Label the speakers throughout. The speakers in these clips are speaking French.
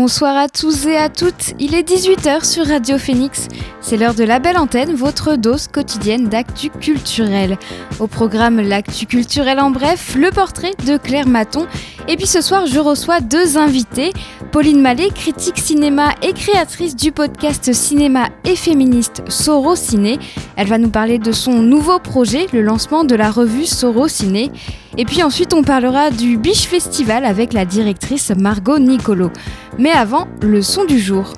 Speaker 1: Bonsoir à tous et à toutes, il est 18h sur Radio Phoenix. C'est l'heure de la belle antenne, votre dose quotidienne d'actu culturel. Au programme L'actu culturel en bref, le portrait de Claire Maton. Et puis ce soir, je reçois deux invités. Pauline Mallet, critique cinéma et créatrice du podcast cinéma et féministe Soro Ciné. Elle va nous parler de son nouveau projet, le lancement de la revue Soro Ciné. Et puis ensuite, on parlera du Biche Festival avec la directrice Margot Nicolo. Mais avant, le son du jour.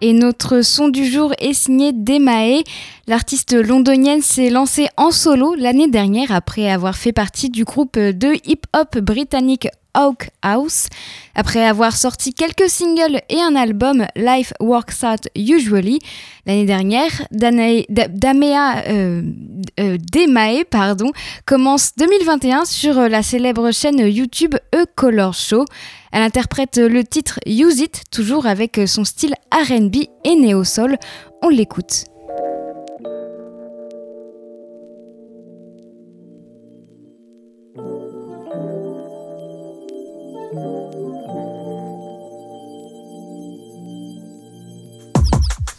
Speaker 1: Et notre son du jour est signé Demae. L'artiste londonienne s'est lancée en solo l'année dernière après avoir fait partie du groupe de hip-hop britannique Oak House. Après avoir sorti quelques singles et un album, Life Works Out Usually, l'année dernière, Damea euh, euh, Demae commence 2021 sur la célèbre chaîne YouTube A Color Show. Elle interprète le titre Use It, toujours avec son style RB et néo-soul. On l'écoute.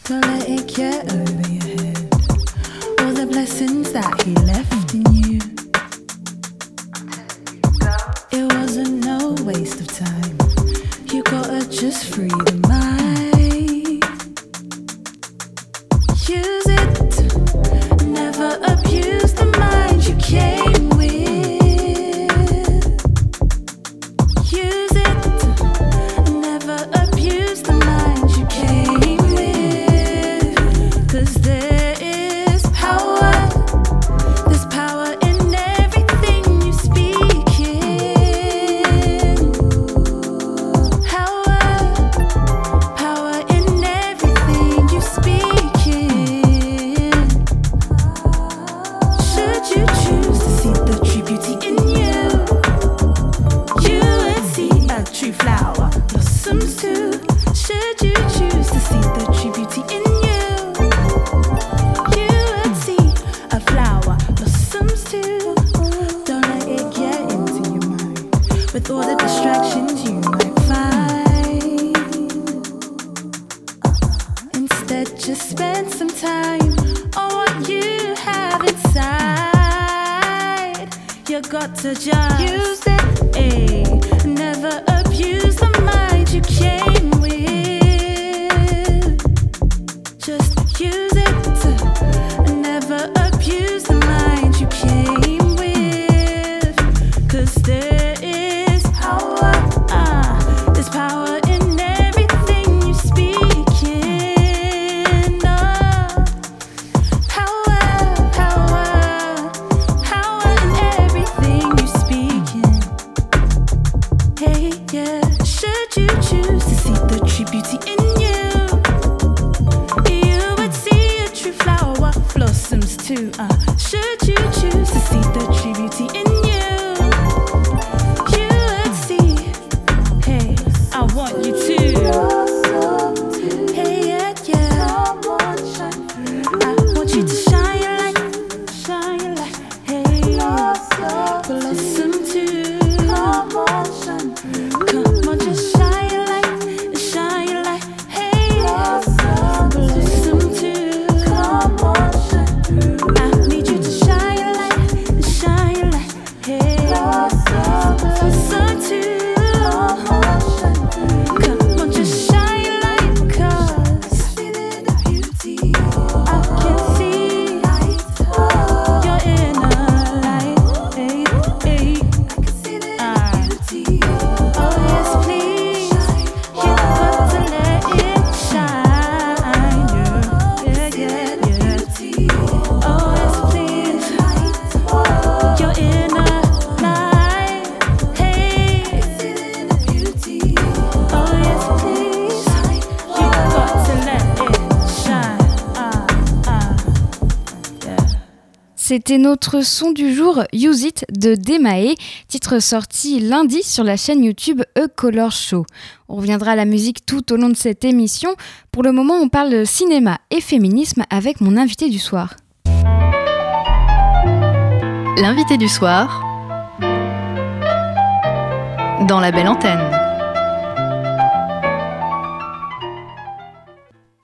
Speaker 2: Don't let it over your head. All the blessings that he left in you. It wasn't no waste of time. You gotta just free
Speaker 1: c'était notre son du jour Use It de Demae, titre sorti lundi sur la chaîne YouTube A Color Show. On reviendra à la musique tout au long de cette émission. Pour le moment, on parle cinéma et féminisme avec mon invité du soir.
Speaker 3: L'invité du soir dans la belle antenne.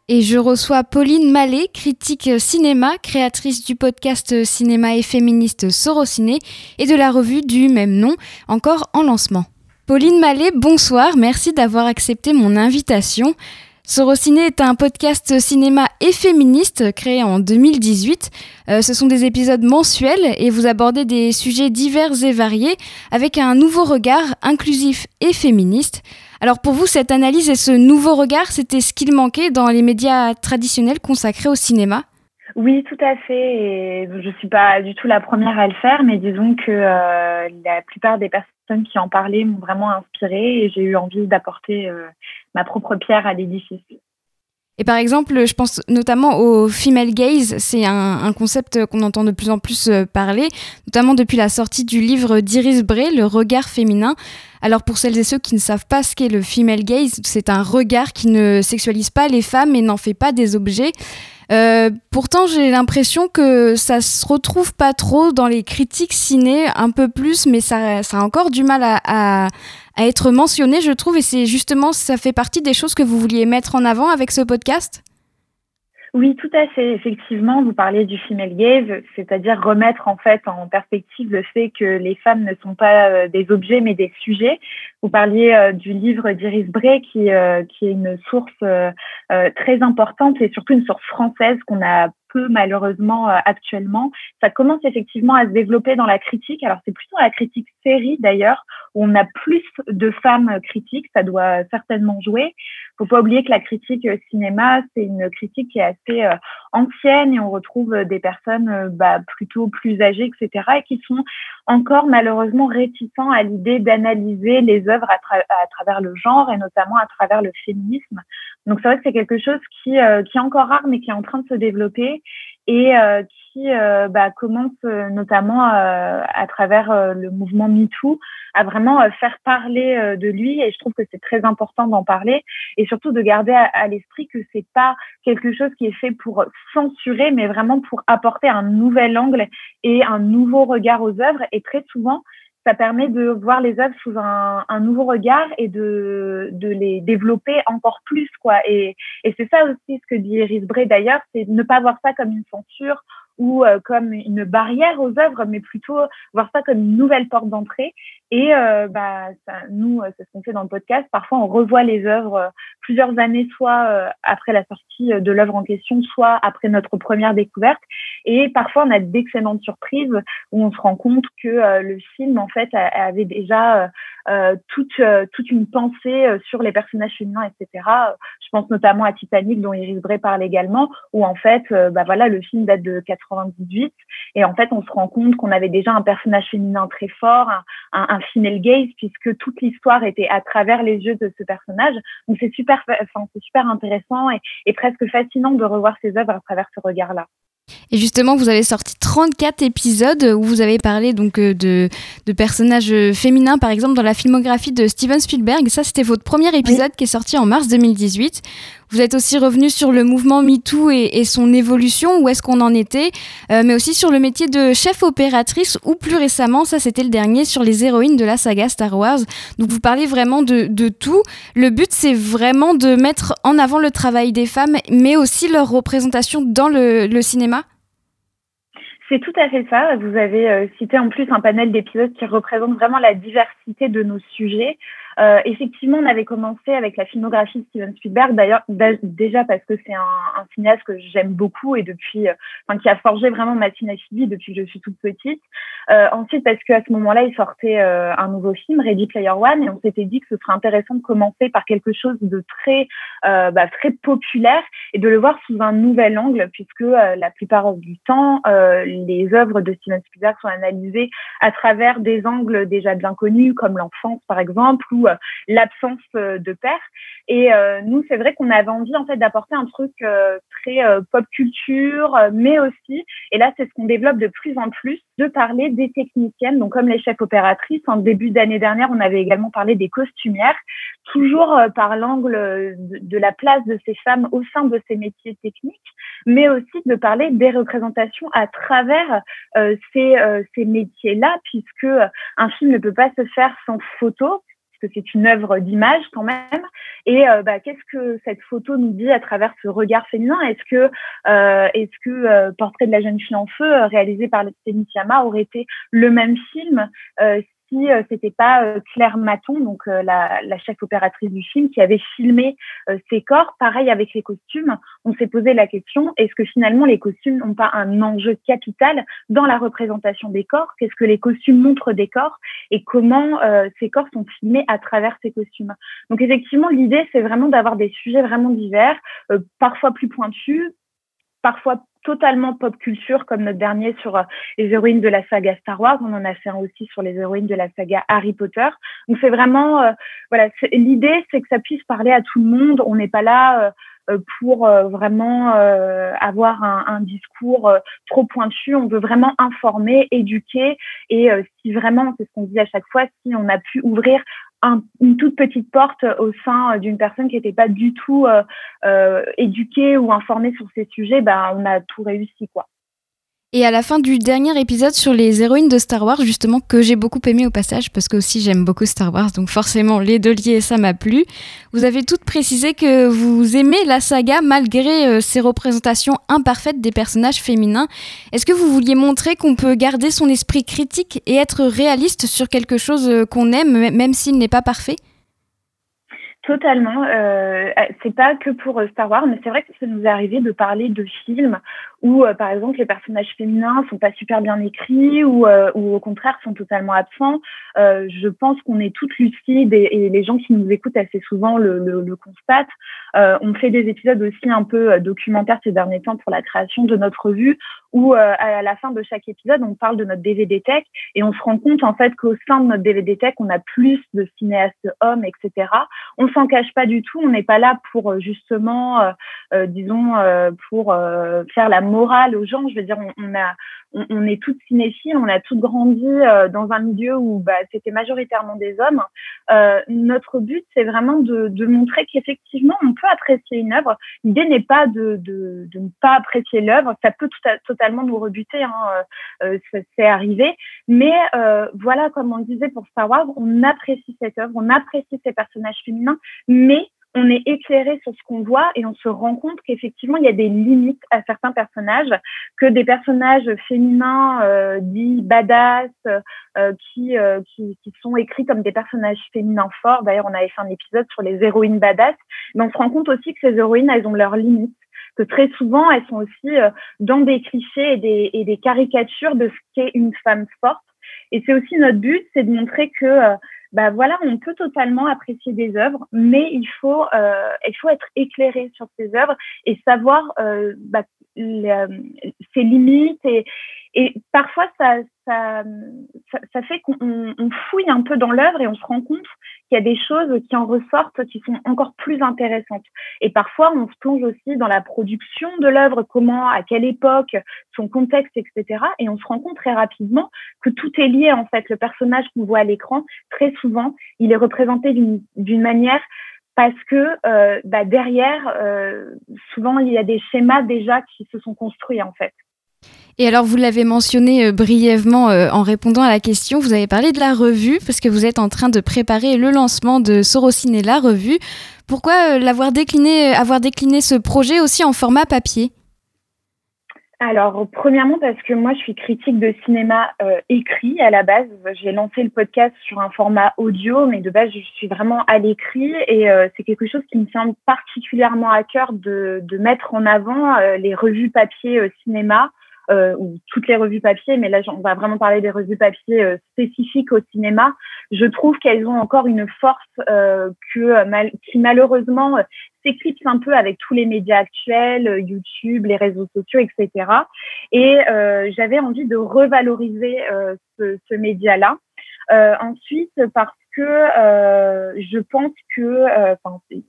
Speaker 1: Et je reçois Pauline Mallet, critique cinéma, créatrice du podcast Cinéma et féministe Sorociné et de la revue du même nom, encore en lancement. Pauline Mallet, bonsoir, merci d'avoir accepté mon invitation. Sorociné est un podcast cinéma et féministe créé en 2018. Euh, ce sont des épisodes mensuels et vous abordez des sujets divers et variés avec un nouveau regard inclusif et féministe. Alors pour vous, cette analyse et ce nouveau regard, c'était ce qu'il manquait dans les médias traditionnels consacrés au cinéma?
Speaker 4: Oui, tout à fait. Je suis pas du tout la première à le faire, mais disons que euh, la plupart des personnes qui en parlaient m'ont vraiment inspirée et j'ai eu envie d'apporter euh, ma propre pierre à l'édifice.
Speaker 1: Et par exemple, je pense notamment au female gaze, c'est un, concept qu'on entend de plus en plus euh, parler, notamment depuis la sortie du livre d'Iris Bray, Le regard féminin. Alors pour celles et ceux qui ne savent pas ce qu'est le female gaze, c'est un regard qui ne sexualise pas les femmes et n'en fait pas des objets. Euh, pourtant, j'ai l'impression que ça se retrouve pas trop dans les critiques ciné, un peu plus, mais ça, ça a encore du mal à, à être mentionné, je trouve, et c'est justement, ça fait partie des choses que vous vouliez mettre en avant avec ce podcast?
Speaker 4: Oui, tout à fait. Effectivement, vous parliez du female gaze, c'est-à-dire remettre en fait en perspective le fait que les femmes ne sont pas euh, des objets mais des sujets. Vous parliez euh, du livre d'Iris Bray qui, euh, qui est une source très importante et surtout une source française qu'on a malheureusement euh, actuellement. Ça commence effectivement à se développer dans la critique. Alors c'est plutôt la critique série d'ailleurs où on a plus de femmes critiques. Ça doit certainement jouer. Faut pas oublier que la critique cinéma c'est une critique qui est assez euh, ancienne et on retrouve des personnes euh, bah, plutôt plus âgées, etc. et qui sont encore malheureusement réticents à l'idée d'analyser les œuvres à, travers le genre et notamment à travers le féminisme. Donc c'est vrai que c'est quelque chose qui, euh, qui est encore rare mais qui est en train de se développer et euh, qui euh, bah, commence notamment à travers le mouvement MeToo à vraiment faire parler de lui. Et je trouve que c'est très important d'en parler. Et surtout de garder à, à l'esprit que c'est pas quelque chose qui est fait pour censurer mais vraiment pour apporter un nouvel angle et un nouveau regard aux œuvres. Et très souvent ça permet de voir les œuvres sous un, un nouveau regard et de, de, les développer encore plus quoi. Et, et c'est ça aussi ce que dit Iris Bray d'ailleurs c'est ne pas voir ça comme une censure ou euh, comme une barrière aux œuvres, mais plutôt voir ça comme une nouvelle porte d'entrée. Et euh, bah, ça, nous, euh, c'est ce qu'on fait dans le podcast. Parfois, on revoit les œuvres plusieurs années, soit après la sortie de l'œuvre en question, soit après notre première découverte. Et parfois, on a d'excellentes surprises où on se rend compte que le film, en fait, avait déjà toute toute une pensée sur les personnages féminins, etc. Je pense notamment à Titanic, dont Iris Bray parle également, où en fait, bah voilà, le film date de 98. Et en fait, on se rend compte qu'on avait déjà un personnage féminin très fort, un, un, female gaze, puisque toute l'histoire était à travers les yeux de ce personnage. Donc c'est super, super intéressant et, et presque fascinant de revoir ces œuvres à travers ce regard-là.
Speaker 1: Et justement, vous avez sorti 34 épisodes où vous avez parlé donc euh, de, de, personnages féminins, par exemple dans la filmographie de Steven Spielberg. Ça, c'était votre premier épisode qui est sorti en mars 2018. Vous êtes aussi revenu sur le mouvement MeToo et, et son évolution, où est-ce qu'on en était, euh, mais aussi sur le métier de chef opératrice, ou plus récemment, ça c'était le dernier, sur les héroïnes de la saga Star Wars. Donc vous parlez vraiment de, de tout. Le but, c'est vraiment de mettre en avant le travail des femmes, mais aussi leur représentation dans le, le cinéma?
Speaker 4: C'est tout à fait ça. Vous avez euh, cité en plus un panel d'épisodes qui représente vraiment la diversité de nos sujets. Euh, effectivement, on avait commencé avec la filmographie de Steven Spielberg, d'ailleurs déjà parce que c'est un, cinéaste que j'aime beaucoup et depuis, euh, enfin, qui a forgé vraiment ma cinéphilie depuis que je suis toute petite. Euh, ensuite, parce qu'à ce moment-là, il sortait euh, un nouveau film, Ready Player One, et on s'était dit que ce serait intéressant de commencer par quelque chose de très, euh, bah, très populaire et de le voir sous un nouvel angle, puisque la plupart du temps, les œuvres de Steven Spielberg sont analysées à travers des angles déjà bien connus, comme l'enfance par exemple, ou ou l'absence de père. Et nous, c'est vrai qu'on avait envie en fait d'apporter un truc très pop culture, mais aussi, et là c'est ce qu'on développe de plus en plus, de parler des techniciennes, donc comme les chefs opératrices. En début d'année dernière, on avait également parlé des costumières, toujours par l'angle de, la place de ces femmes au sein de ces métiers techniques, mais aussi de parler des représentations à travers ces, ces métiers-là, puisque un film ne peut pas se faire sans photo, puisque c'est une œuvre d'image quand même. Et euh, bah, qu'est-ce que cette photo nous dit à travers ce regard féminin? Est-ce que, euh, est-ce que euh, Portrait de la jeune fille en feu, réalisé par Céline Sciamma, aurait été le même film? Si euh, c'était pas euh, Claire Maton, donc euh, la, la, chef opératrice du film, qui avait filmé ces corps. Pareil avec les costumes, on s'est posé la question est-ce que finalement les costumes n'ont pas un enjeu capital dans la représentation des corps? Qu'est-ce que les costumes montrent des corps? Et comment ces corps sont filmés à travers ces costumes? Donc effectivement, l'idée c'est vraiment d'avoir des sujets vraiment divers, parfois plus pointus, parfois totalement pop culture, comme notre dernier sur euh, les héroïnes de la saga Star Wars. On en a fait un aussi sur les héroïnes de la saga Harry Potter. Donc c'est vraiment, euh, voilà, l'idée, c'est que ça puisse parler à tout le monde. On n'est pas là euh, pour vraiment avoir un, un discours trop pointu. On veut vraiment informer, éduquer. Et si vraiment, c'est ce qu'on dit à chaque fois, si on a pu ouvrir une toute petite porte au sein d'une personne qui n'était pas du tout euh, euh, éduquée ou informée sur ces sujets, bah, on a tout réussi. quoi.
Speaker 1: Et à la fin du dernier épisode sur les héroïnes de Star Wars, justement, que j'ai beaucoup aimé au passage, parce que aussi j'aime beaucoup Star Wars, donc forcément les deux liés, ça m'a plu. Vous avez toutes précisé que vous aimez la saga malgré euh, ses représentations imparfaites des personnages féminins. Est-ce que vous vouliez montrer qu'on peut garder son esprit critique et être réaliste sur quelque chose euh, qu'on aime, même s'il n'est pas parfait?
Speaker 4: Totalement. Euh, c'est pas que pour Star Wars, mais c'est vrai que ça nous est arrivé de parler de films où, euh, par exemple, les personnages féminins sont pas super bien écrits ou, euh, ou au contraire sont totalement absents. Euh, je pense qu'on est toutes lucides et, les gens qui nous écoutent assez souvent le, le, le constatent. on fait des épisodes aussi un peu documentaires ces derniers temps pour la création de notre revue où à la fin de chaque épisode, on parle de notre DVD Tech et on se rend compte en fait qu'au sein de notre DVD Tech, on a plus de cinéastes hommes, etc. On s'en cache pas du tout. On n'est pas là pour justement, euh, disons, pour faire la morale aux gens. Je veux dire, on, est toutes cinéphiles, on a toutes grandi euh, dans un milieu où bah, c'était majoritairement des hommes. Euh, notre but, c'est vraiment de, de montrer qu'effectivement, on peut apprécier une œuvre. L'idée n'est pas de, de, de, ne pas apprécier l'œuvre. Ça peut totalement nous rebuter. Hein, euh, ça c'est arrivé. Mais voilà, comme on disait pour Star Wars, on apprécie cette œuvre, on apprécie ces personnages féminins, mais on est éclairé sur ce qu'on voit et on se rend compte qu'effectivement, il y a des limites à certains personnages, que des personnages féminins euh, dits badass, euh, qui, euh, qui, qui, sont écrits comme des personnages féminins forts. D'ailleurs, on avait fait un épisode sur les héroïnes badass, mais on se rend compte aussi que ces héroïnes, elles ont leurs limites que très souvent, elles sont aussi euh, dans des clichés et des, et des caricatures de ce qu'est une femme forte. Et c'est aussi notre but, c'est de montrer que euh, bah voilà, on peut totalement apprécier des œuvres, mais il faut, euh, il faut être éclairé sur ces œuvres et savoir euh, bah, les, ses limites et, et parfois, ça, ça, ça, fait qu'on fouille un peu dans l'œuvre et on se rend compte qu'il y a des choses qui en ressortent qui sont encore plus intéressantes. Et parfois, on se plonge aussi dans la production de l'œuvre, comment, à quelle époque, son contexte, etc. Et on se rend compte très rapidement que tout est lié, en fait. Le personnage qu'on voit à l'écran, très souvent, il est représenté d'une manière parce que euh, bah derrière, euh, souvent, il y a des schémas déjà qui se sont construits, en fait.
Speaker 1: Et alors, vous l'avez mentionné euh, brièvement euh, en répondant à la question, vous avez parlé de la revue, parce que vous êtes en train de préparer le lancement de Sorociné, la revue. Pourquoi euh, l'avoir décliné, avoir décliné ce projet aussi en format papier?
Speaker 4: Alors, premièrement, parce que moi, je suis critique de cinéma écrit à la base. J'ai lancé le podcast sur un format audio, mais de base, je suis vraiment à l'écrit et c'est quelque chose qui me tient particulièrement à cœur de mettre en avant les revues papier cinéma euh, ou toutes les revues papier, mais là on va vraiment parler des revues papier euh, spécifiques au cinéma. Je trouve qu'elles ont encore une force euh, que mal, qui malheureusement s'éclipse un peu avec tous les médias actuels, YouTube, les réseaux sociaux, etc. Et j'avais envie de revaloriser ce, ce média-là. Ensuite, parce que je pense que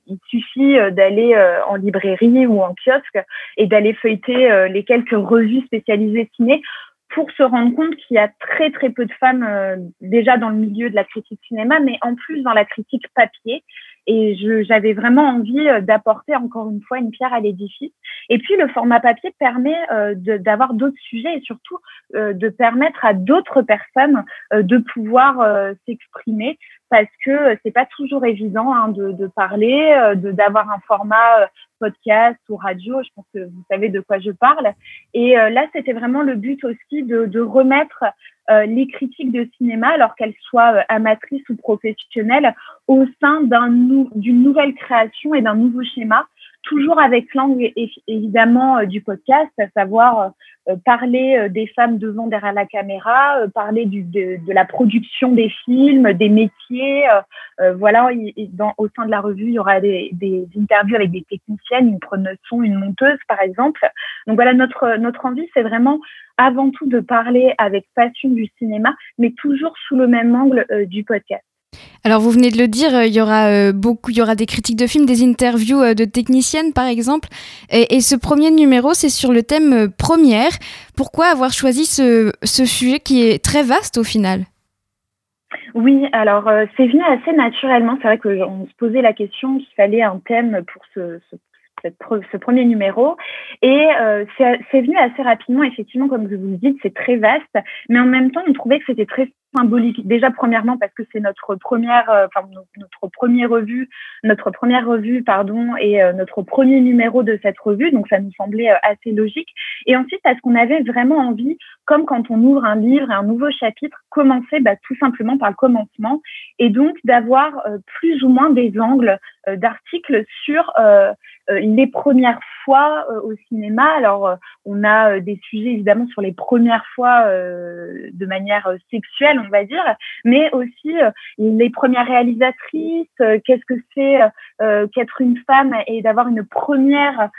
Speaker 4: il suffit d'aller en librairie ou en kiosque et d'aller feuilleter les quelques revues spécialisées ciné pour se rendre compte qu'il y a très très peu de femmes euh, déjà dans le milieu de la critique cinéma, mais en plus dans la critique papier. Et j'avais vraiment envie euh, d'apporter encore une fois une pierre à l'édifice. Et puis le format papier permet euh, d'avoir d'autres sujets et surtout de permettre à d'autres personnes de pouvoir s'exprimer parce que c'est pas toujours évident hein, de, de, parler, de d'avoir un format podcast ou radio. Je pense que vous savez de quoi je parle. Et là, c'était vraiment le but aussi de, de remettre les critiques de cinéma, alors qu'elles soient amatrices ou professionnelles, au sein d'une nouvelle création et d'un nouveau schéma toujours avec l'angle évidemment euh, du podcast, à savoir euh, parler euh, des femmes devant derrière la caméra, parler du, de, de, la production des films, des métiers. voilà, dans, au sein de la revue, il y aura des, des interviews avec des techniciennes, une preneuse son, une monteuse, par exemple. Donc voilà, notre notre envie, c'est vraiment avant tout de parler avec passion du cinéma, mais toujours sous le même angle du podcast.
Speaker 1: Alors vous venez de le dire, euh, il y aura euh, beaucoup, il y aura des critiques de films, des interviews euh, de techniciennes par exemple. Et, ce premier numéro, c'est sur le thème première. Pourquoi avoir choisi ce, sujet qui est très vaste au final?
Speaker 4: Oui, alors c'est venu assez naturellement. C'est vrai qu'on se posait la question qu'il fallait un thème pour ce, ce premier numéro. Et c'est venu assez rapidement, effectivement, comme vous le dites, c'est très vaste. Mais en même temps, on trouvait que c'était très symbolique. Déjà, premièrement, parce que c'est notre première, euh, enfin, notre première revue, notre première revue, pardon, et euh, notre premier numéro de cette revue. Donc, ça nous semblait euh, assez logique. Et ensuite, parce qu'on avait vraiment envie, comme quand on ouvre un livre un nouveau chapitre, commencer bah, tout simplement par le commencement. Et donc, d'avoir plus ou moins des angles d'articles sur les premières fois au cinéma. Alors, on a des sujets évidemment sur les premières fois de manière sexuelle, on va dire, mais aussi euh, les premières réalisatrices, euh, qu'est-ce que c'est euh, qu'être une femme et d'avoir une première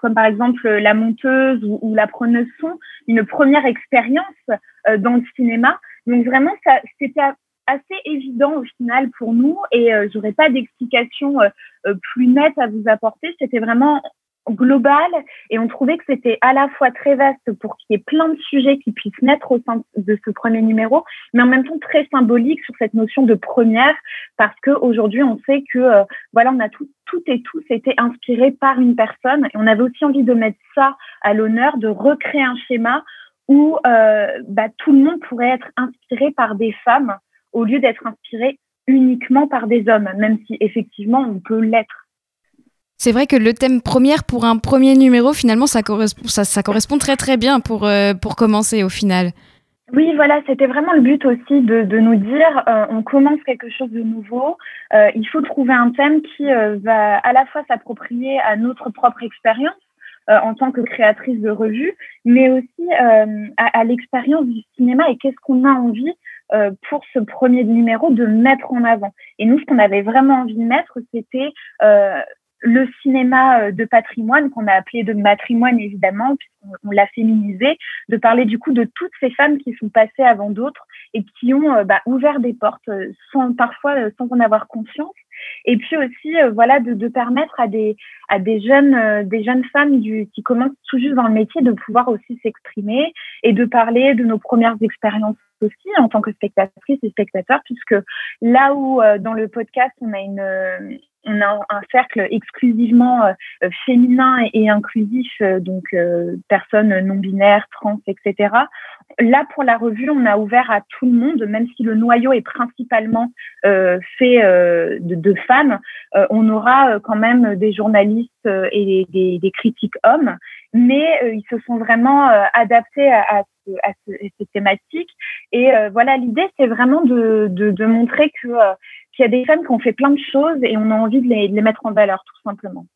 Speaker 4: comme par exemple la monteuse ou, la preneuse son, une première expérience dans le cinéma. Donc vraiment, ça, c'était assez évident au final pour nous. Et j'aurais pas d'explication plus nette à vous apporter. C'était vraiment global. Et on trouvait que c'était à la fois très vaste pour qu'il y ait plein de sujets qui puissent naître au sein de ce premier numéro, mais en même temps très symbolique sur cette notion de première. Parce que aujourd'hui on sait que euh, voilà on a tout tout et tous été inspirés par une personne. Et on avait aussi envie de mettre ça à l'honneur de recréer un schéma où euh, bah, tout le monde pourrait être inspiré par des femmes au lieu d'être inspiré uniquement par des hommes, même si effectivement on peut l'être.
Speaker 1: C'est vrai que le thème première pour un premier numéro, finalement, ça correspond, ça, correspond très très bien pour, euh, pour commencer au final.
Speaker 4: Oui, voilà, c'était vraiment le but aussi de, de nous dire, euh, on commence quelque chose de nouveau, euh, il faut trouver un thème qui va à la fois s'approprier à notre propre expérience en tant que créatrice de revue, mais aussi à, à l'expérience du cinéma et qu'est-ce qu'on a envie pour ce premier numéro de mettre en avant. Et nous, ce qu'on avait vraiment envie de mettre, c'était le cinéma euh, de patrimoine qu'on a appelé de matrimoine évidemment puisqu'on l'a féminisé de parler du coup de toutes ces femmes qui sont passées avant d'autres et qui ont euh, bah, ouvert des portes euh, sans parfois sans en avoir conscience et puis aussi voilà de, permettre à des à des jeunes des jeunes femmes du, qui commencent tout juste dans le métier de pouvoir aussi s'exprimer et de parler de nos premières expériences aussi en tant que spectatrice et spectateur puisque là où dans le podcast on a une on a un cercle exclusivement euh, euh, féminin et, inclusif, euh, donc personnes non binaires, trans, etc. Là, pour la revue, on a ouvert à tout le monde, même si le noyau est principalement fait de, femmes. on aura quand même des journalistes et des, critiques hommes, mais ils se sont vraiment adaptés à, ces thématiques. Et voilà, l'idée, c'est vraiment de, de, montrer que il y a des femmes qui ont fait plein de choses et on a envie de les, mettre en valeur, tout simplement.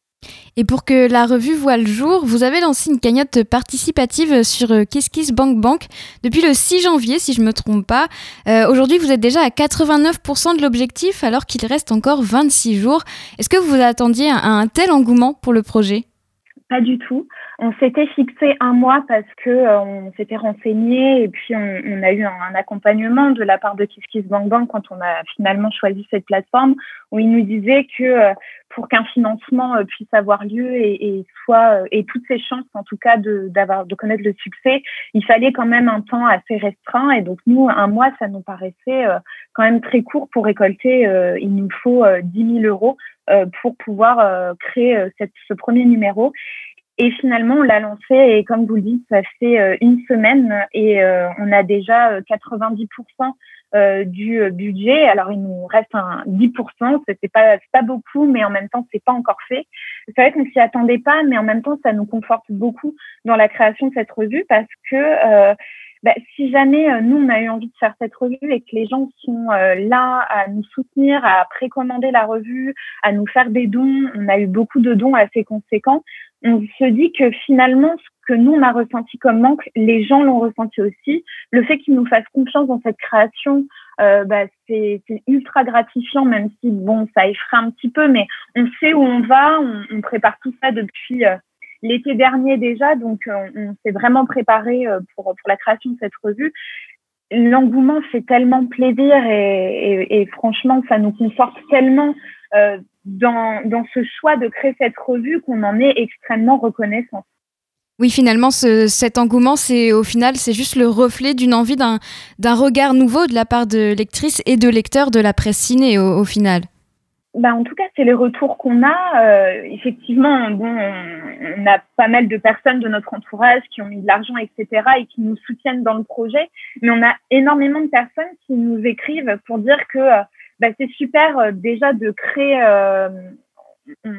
Speaker 1: Et pour que la revue voit le jour, vous avez lancé une cagnotte participative sur euh, KissKissBankBank Bank depuis le 6 janvier, si je ne me trompe pas. Euh, aujourd'hui, vous êtes déjà à 89% de l'objectif, alors qu'il reste encore 26 jours. Est-ce que vous attendiez un tel engouement pour le projet?
Speaker 4: Pas du tout. On s'était fixé un mois parce que euh, on s'était renseigné et puis on, a eu un, accompagnement de la part de KissKissBankBank quand on a finalement choisi cette plateforme où il nous disait que euh, pour qu'un financement euh, puisse avoir lieu et, et soit et toutes ses chances en tout cas de d'avoir de connaître le succès, il fallait quand même un temps assez restreint et donc nous un mois ça nous paraissait quand même très court pour récolter. il nous faut 10 000 euros pour pouvoir créer cette, ce premier numéro. Et finalement, on l'a lancé et comme vous le dites, ça fait euh, une semaine et euh, on a déjà 90% euh, du budget. Alors, il nous reste un 10%. C'est pas, pas beaucoup, mais en même temps, c'est pas encore fait. C'est vrai qu'on s'y attendait pas, mais en même temps, ça nous conforte beaucoup dans la création de cette revue parce que bah, si jamais nous, on a eu envie de faire cette revue et que les gens sont là à nous soutenir, à précommander la revue, à nous faire des dons, on a eu beaucoup de dons assez conséquents, on se dit que finalement, ce que nous, on a ressenti comme manque, les gens l'ont ressenti aussi. Le fait qu'ils nous fassent confiance dans cette création, euh, bah, c'est ultra gratifiant, même si, bon, ça effraie un petit peu, mais on sait où on va, on, on prépare tout ça depuis euh, l'été dernier déjà, donc euh, on, s'est vraiment préparé euh, pour, la création de cette revue. L'engouement fait tellement plaisir et, franchement, ça nous conforte tellement euh, dans, ce choix de créer cette revue qu'on en est extrêmement reconnaissant.
Speaker 1: Oui, finalement, ce, cet engouement, c'est au final, c'est juste le reflet d'une envie d'un regard nouveau de la part de lectrices et de lecteurs de la presse ciné au final.
Speaker 4: Bah, en tout cas, c'est les retours qu'on a. Euh, effectivement, bon, on, a pas mal de personnes de notre entourage qui ont mis de l'argent, etc., et qui nous soutiennent dans le projet. Mais on a énormément de personnes qui nous écrivent pour dire que euh, bah, c'est super euh, déjà de créer. Euh,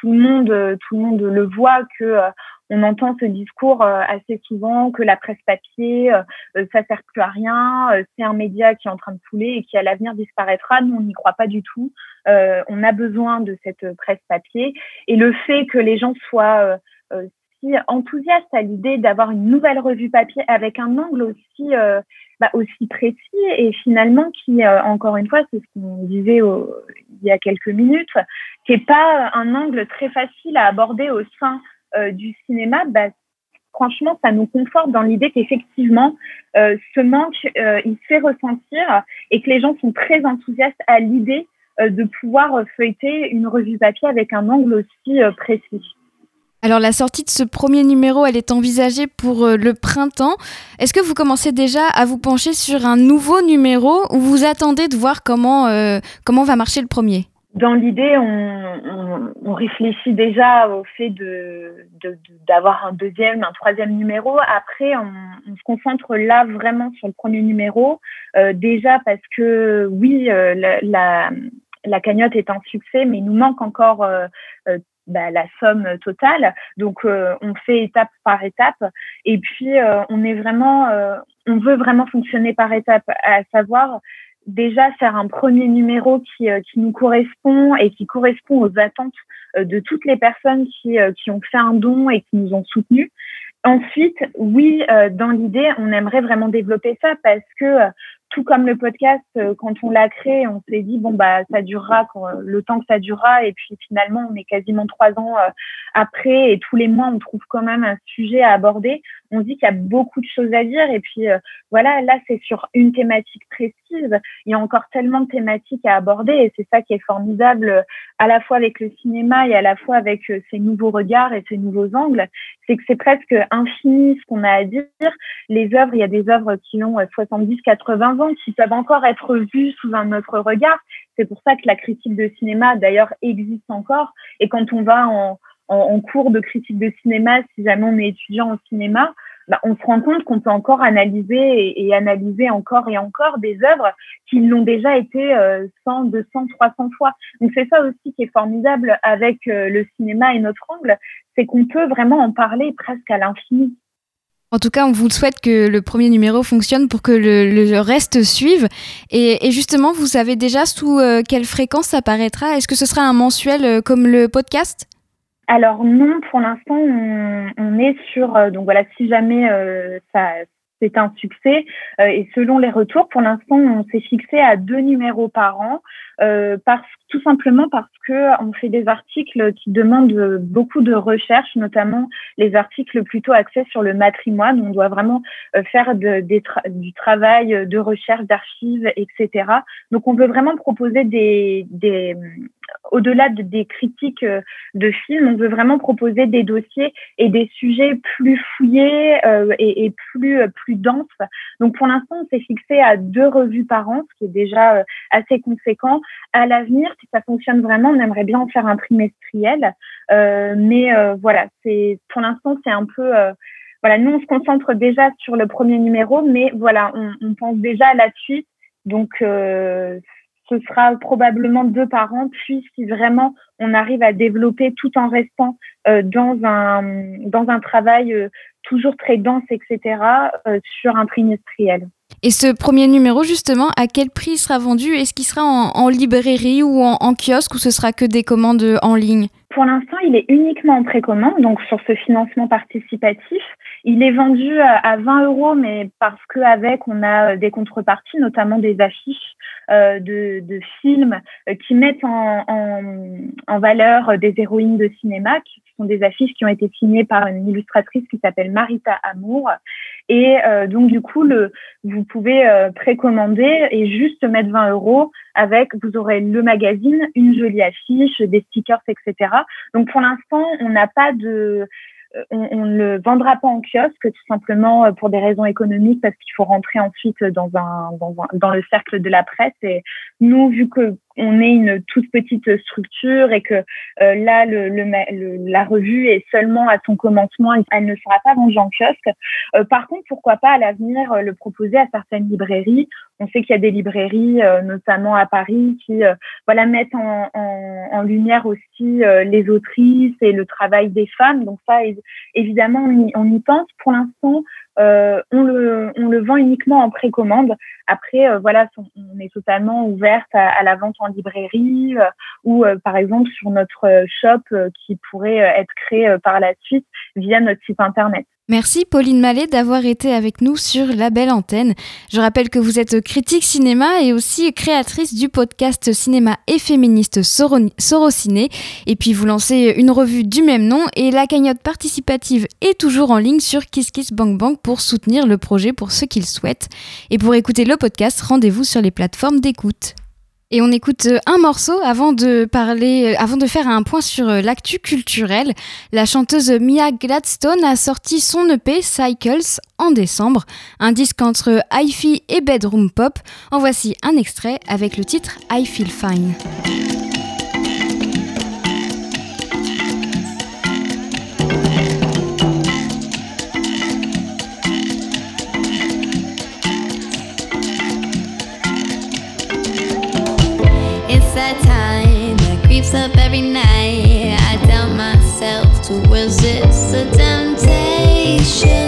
Speaker 4: tout, le monde, tout le monde le voit que euh, on entend ce discours assez souvent que la presse papier, ça sert plus à rien, c'est un média qui est en train de couler et qui à l'avenir disparaîtra. Nous, on n'y croit pas du tout. on a besoin de cette presse papier et le fait que les gens soient si enthousiastes à l'idée d'avoir une nouvelle revue papier avec un angle aussi bah, aussi précis et finalement qui, euh, encore une fois, c'est ce qu'on disait il y a quelques minutes, qui est pas un angle très facile à aborder au sein euh, du cinéma. Bah, franchement, ça nous conforte dans l'idée qu'effectivement, euh, ce manque, il fait ressentir et que les gens sont très enthousiastes à l'idée de pouvoir feuilleter une revue papier avec un angle aussi précis.
Speaker 1: Alors la sortie de ce premier numéro, elle est envisagée pour euh, le printemps. Est-ce que vous commencez déjà à vous pencher sur un nouveau numéro ou vous attendez de voir comment, euh, comment va marcher le premier?
Speaker 4: Dans l'idée, on, réfléchit déjà au fait de d'avoir un deuxième, un troisième numéro. Après, on, se concentre là vraiment sur le premier numéro, euh, déjà parce que oui, la, la, la, cagnotte est un succès, mais il nous manque encore bah, la somme totale. Donc, euh, on fait étape par étape. Et puis, euh, on est vraiment, euh, on veut vraiment fonctionner par étape, à savoir déjà faire un premier numéro qui, qui nous correspond et qui correspond aux attentes de toutes les personnes qui, qui ont fait un don et qui nous ont soutenus. Ensuite, oui, dans l'idée, on aimerait vraiment développer ça parce que tout comme le podcast, euh, quand on l'a créé, on s'est dit bon bah ça durera quand, le temps que ça durera et puis finalement on est quasiment trois ans euh, après et tous les mois on trouve quand même un sujet à aborder. On dit qu'il y a beaucoup de choses à dire et puis euh, voilà là c'est sur une thématique précise. Il y a encore tellement de thématiques à aborder et c'est ça qui est formidable à la fois avec le cinéma et à la fois avec ces nouveaux regards et ces nouveaux angles. C'est que c'est presque infini ce qu'on a à dire. Les œuvres, il y a des œuvres qui ont 70, 80 ans qui peuvent encore être vus sous un autre regard. C'est pour ça que la critique de cinéma, d'ailleurs, existe encore. Et quand on va en, cours de critique de cinéma, si jamais on est étudiant en cinéma, bah, on se rend compte qu'on peut encore analyser et, et, analyser encore et encore des œuvres qui l'ont déjà été euh, 100, 200, 300 fois. Donc c'est ça aussi qui est formidable avec euh, le cinéma et notre angle, c'est qu'on peut vraiment en parler presque à l'infini.
Speaker 1: En tout cas, on vous souhaite que le premier numéro fonctionne pour que le, le reste suive. Et, et, justement, vous savez déjà sous euh, quelle fréquence ça paraîtra? Est-ce que ce sera un mensuel euh, comme le podcast?
Speaker 4: Alors non, pour l'instant, on, on, est sur... Euh, donc voilà, si jamais ça, c'est un succès. Euh, et selon les retours, pour l'instant, on s'est fixé à deux numéros par an, euh, parce, tout simplement parce que on fait des articles qui demandent beaucoup de recherche, notamment les articles plutôt axés sur le matrimoine. On doit vraiment euh, faire du travail de recherche, d'archives, etc. Donc, on veut vraiment proposer des, des au-delà de, des critiques euh, de films, on veut vraiment proposer des dossiers et des sujets plus fouillés euh, et, et, plus euh, plus denses. Donc pour l'instant, on s'est fixé à deux revues par an, ce qui est déjà euh, assez conséquent. À l'avenir, si ça fonctionne vraiment, on aimerait bien en faire un trimestriel. mais voilà, c'est pour l'instant c'est un peu voilà, nous on se concentre déjà sur le premier numéro, mais voilà, on, on pense déjà à la suite. Donc euh, ce sera probablement deux par an. Puis, si vraiment on arrive à développer tout en restant euh, dans un dans un travail euh, toujours très dense, etc., euh, sur un trimestriel.
Speaker 1: Et ce premier numéro, justement, à quel prix sera vendu? Est-ce qu'il sera en, en, librairie ou en, en kiosque ou ce sera que des commandes en ligne?
Speaker 4: Pour l'instant, il est uniquement en précommande, donc sur ce financement participatif. Il est vendu à 20 euros, mais parce qu'avec, on a des contreparties, notamment des affiches euh, de, de, films euh, qui mettent en, en, en, valeur des héroïnes de cinéma, qui sont des affiches qui ont été signées par une illustratrice qui s'appelle Marita Amour. Et euh, donc, du coup, le, vous pouvez euh, précommander et juste mettre 20 euros avec, vous aurez le magazine, une jolie affiche, des stickers, etc. Donc, pour l'instant, on n'a pas de, on ne le vendra pas en kiosque tout simplement euh, pour des raisons économiques parce qu'il faut rentrer ensuite dans un, dans un dans le cercle de la presse. Et nous vu que on est une toute petite structure et que euh, là le, le, la revue est seulement à son commencement elle ne sera pas vendue en kiosque. Euh, par contre pourquoi pas à l'avenir le proposer à certaines librairies. On sait qu'il y a des librairies notamment à Paris qui voilà mettent en, en, lumière aussi les autrices et le travail des femmes. Donc ça évidemment, on y pense. Pour l'instant, euh, on, le, vend uniquement en précommande. Après, euh, voilà, on est totalement ouverte à, la vente en librairie euh, ou, par exemple, sur notre shop qui pourrait être créé par la suite via notre site internet.
Speaker 1: Merci Pauline Mallet d'avoir été avec nous sur la belle antenne. Je rappelle que vous êtes critique cinéma et aussi créatrice du podcast cinéma et féministe Sorociné. Et puis vous lancez une revue du même nom et la cagnotte participative est toujours en ligne sur KissKissBankBank pour soutenir le projet pour ceux qui le souhaitent. Et pour écouter le podcast, rendez-vous sur les plateformes d'écoute. Et on écoute euh, un morceau avant de parler, euh, avant de faire un point sur euh, l'actu culturel. La chanteuse Mia Gladstone a sorti son EP Cycles en décembre, un disque entre hi-fi et bedroom pop. En voici un extrait avec le titre I Feel Fine.
Speaker 5: Up every night. I doubt myself to resist the temptation.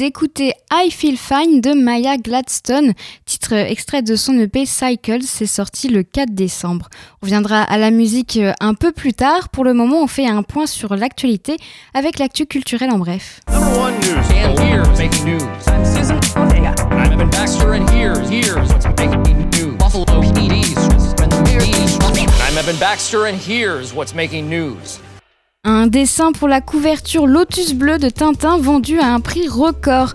Speaker 1: D'écouter I Feel Fine de Maya Gladstone, titre extrait de son EP Cycles, c'est sorti le 4 décembre. On viendra à la musique euh, un peu plus tard. Pour le moment, on fait un point sur l'actualité avec l'actu culturelle en bref.
Speaker 6: Number one news. And here's making news. I'm Evan Baxter, and here's here's what's making news.
Speaker 1: Un dessin pour la couverture Lotus Bleu de Tintin vendu à un prix record.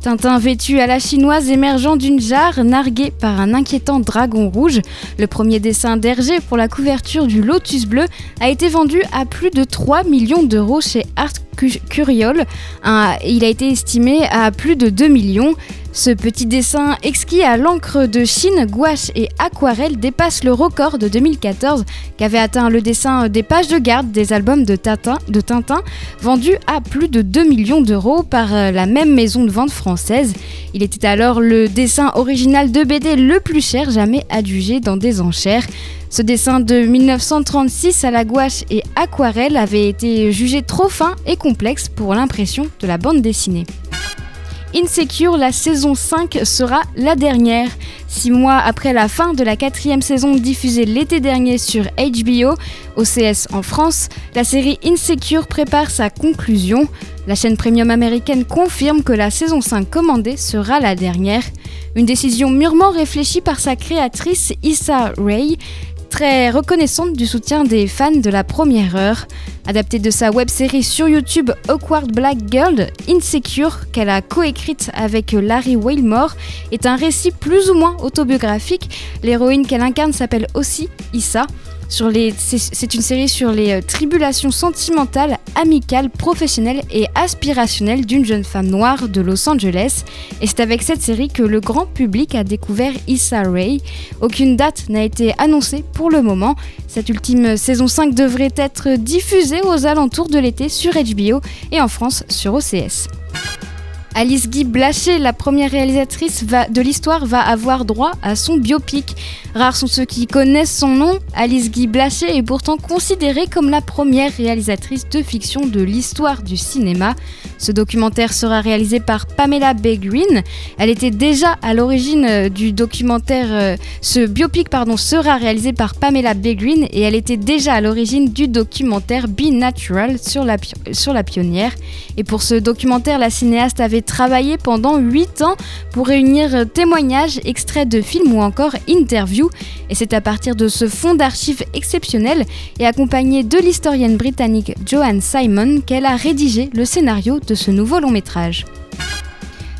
Speaker 1: Tintin vêtu à la chinoise émergeant d'une jarre narguée par un inquiétant dragon rouge. Le premier dessin d'Hergé pour la couverture du Lotus Bleu a été vendu à plus de 3 millions d'euros chez Art Cu- Curiol. Un- il a été estimé à plus de 2 millions. Ce petit dessin exquis à l'encre de Chine, gouache et aquarelle dépasse le record de 2014 qu'avait atteint le dessin des pages de garde des albums de Tintin, de vendus à plus de 2 millions d'euros par euh, la même maison de vente française. Il était alors le dessin original de BD le plus cher jamais adjugé dans des enchères. Ce dessin de 1936 à la gouache et aquarelle avait été jugé trop fin et complexe pour l'impression de la bande dessinée. Insecure, la saison 5 sera la dernière. Six mois après la fin de la quatrième saison diffusée l'été dernier sur HBO, OCS en France, la série Insecure prépare sa conclusion. La chaîne premium américaine confirme que la saison 5 commandée sera la dernière. Une décision mûrement réfléchie par sa créatrice Issa Rae, très reconnaissante du soutien des fans de la première heure. Adaptée de sa web-série sur YouTube Awkward Black Girl, Insecure, qu'elle a coécrite avec Larry Wilmore, est un récit plus ou moins autobiographique. L'héroïne qu'elle incarne s'appelle aussi Issa. Sur les- C'est une série sur les euh, tribulations sentimentales, amicales, professionnelles et aspirationnelles d'une jeune femme noire de Los Angeles. Et c'est avec cette série que le grand public a découvert Issa Rae. Aucune date n'a été annoncée pour le moment. Cette ultime saison 5 devrait être diffusée aux alentours de l'été sur HBO et en France sur OCS. Alice Guy Blaché, la première réalisatrice de l'histoire, va avoir droit à son biopic. Rares sont ceux qui connaissent son nom. Alice Guy Blaché est pourtant considérée comme la première réalisatrice de fiction de l'histoire du cinéma. Ce documentaire sera réalisé par Pamela Green. Elle était déjà à l'origine euh, du documentaire. euh, ce biopic pardon, sera réalisé par Pamela Green et elle était déjà à l'origine du documentaire Be Natural sur la, sur la pionnière. Et pour ce documentaire, la cinéaste avait travaillé pendant 8 ans pour réunir euh, témoignages, extraits de films ou encore interviews. Et c'est à partir de ce fonds d'archives exceptionnel et accompagnée de l'historienne britannique Joanne Simon qu'elle a rédigé le scénario de ce nouveau long métrage.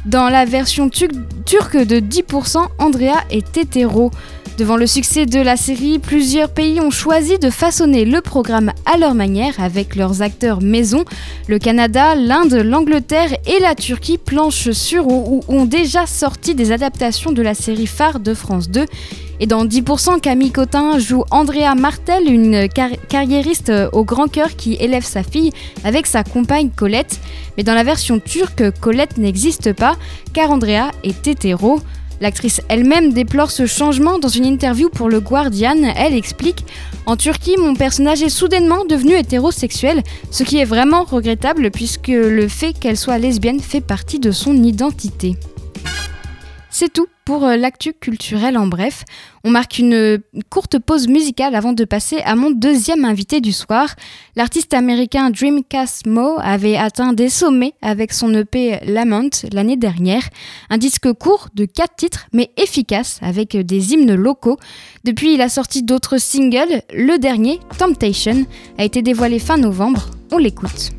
Speaker 1: Dans la version tu- turque de 10%, Andrea est hétéro. Devant le succès de la série, plusieurs pays ont choisi de façonner le programme à leur manière avec leurs acteurs maison. Le Canada, l'Inde, l'Angleterre et la Turquie planchent sur ou ont déjà sorti des adaptations de la série phare de France 2. Et dans 10%, Camille Cotin joue Andrea Martel, une car- carriériste au grand cœur qui élève sa fille avec sa compagne Colette. Mais dans la version turque, Colette n'existe pas car Andrea est hétéro. L'actrice elle-même déplore ce changement dans une interview pour le Guardian. Elle explique En Turquie, mon personnage est soudainement devenu hétérosexuel, ce qui est vraiment regrettable puisque le fait qu'elle soit lesbienne fait partie de son identité. C'est tout pour euh, l'actu culturel en bref. On marque une euh, courte pause musicale avant de passer à mon deuxième invité du soir. L'artiste américain Dreamcast Mo avait atteint des sommets avec son EP Lament l'année dernière. Un disque court de 4 titres mais efficace avec des hymnes locaux. Depuis, il a sorti d'autres singles. Le dernier, Temptation, a été dévoilé fin novembre. On l'écoute.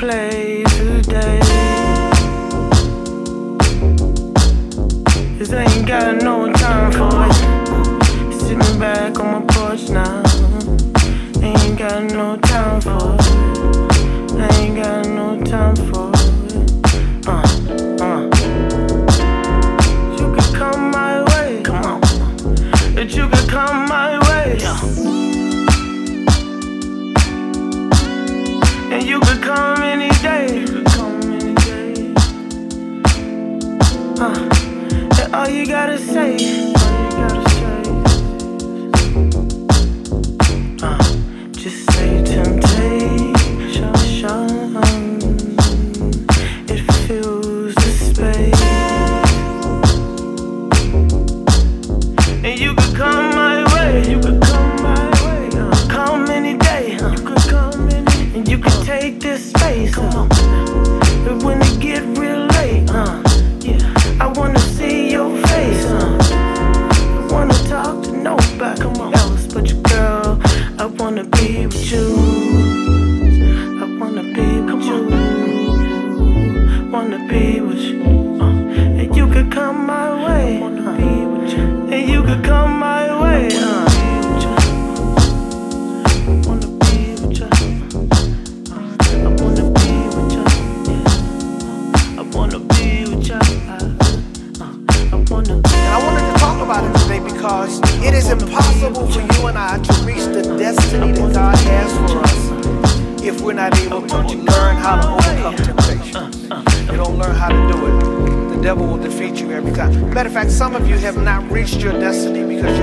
Speaker 7: play.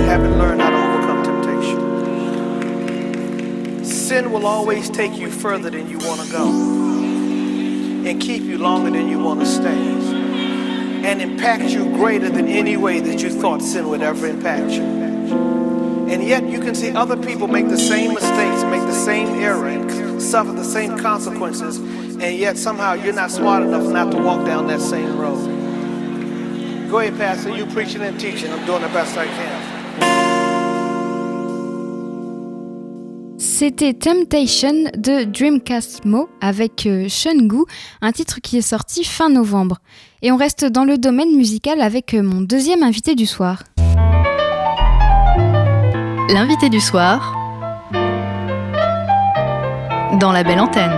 Speaker 7: Haven't learned how to overcome temptation. Sin will always take you further than you want to go and keep you longer than you want to stay and impact you greater than any way that you thought sin would ever impact you. And yet you can see other people make the same mistakes, make the same error, and suffer the same consequences, and yet somehow you're not smart enough not to walk down that same road. Go ahead, Pastor, you preaching and teaching. I'm doing the best I can.
Speaker 1: C'était Temptation de Dreamcast Mo avec euh, Shungu, un titre qui est sorti fin novembre. Et on reste dans le domaine musical avec euh, mon deuxième invité du soir.
Speaker 3: L'invité du soir dans la belle antenne.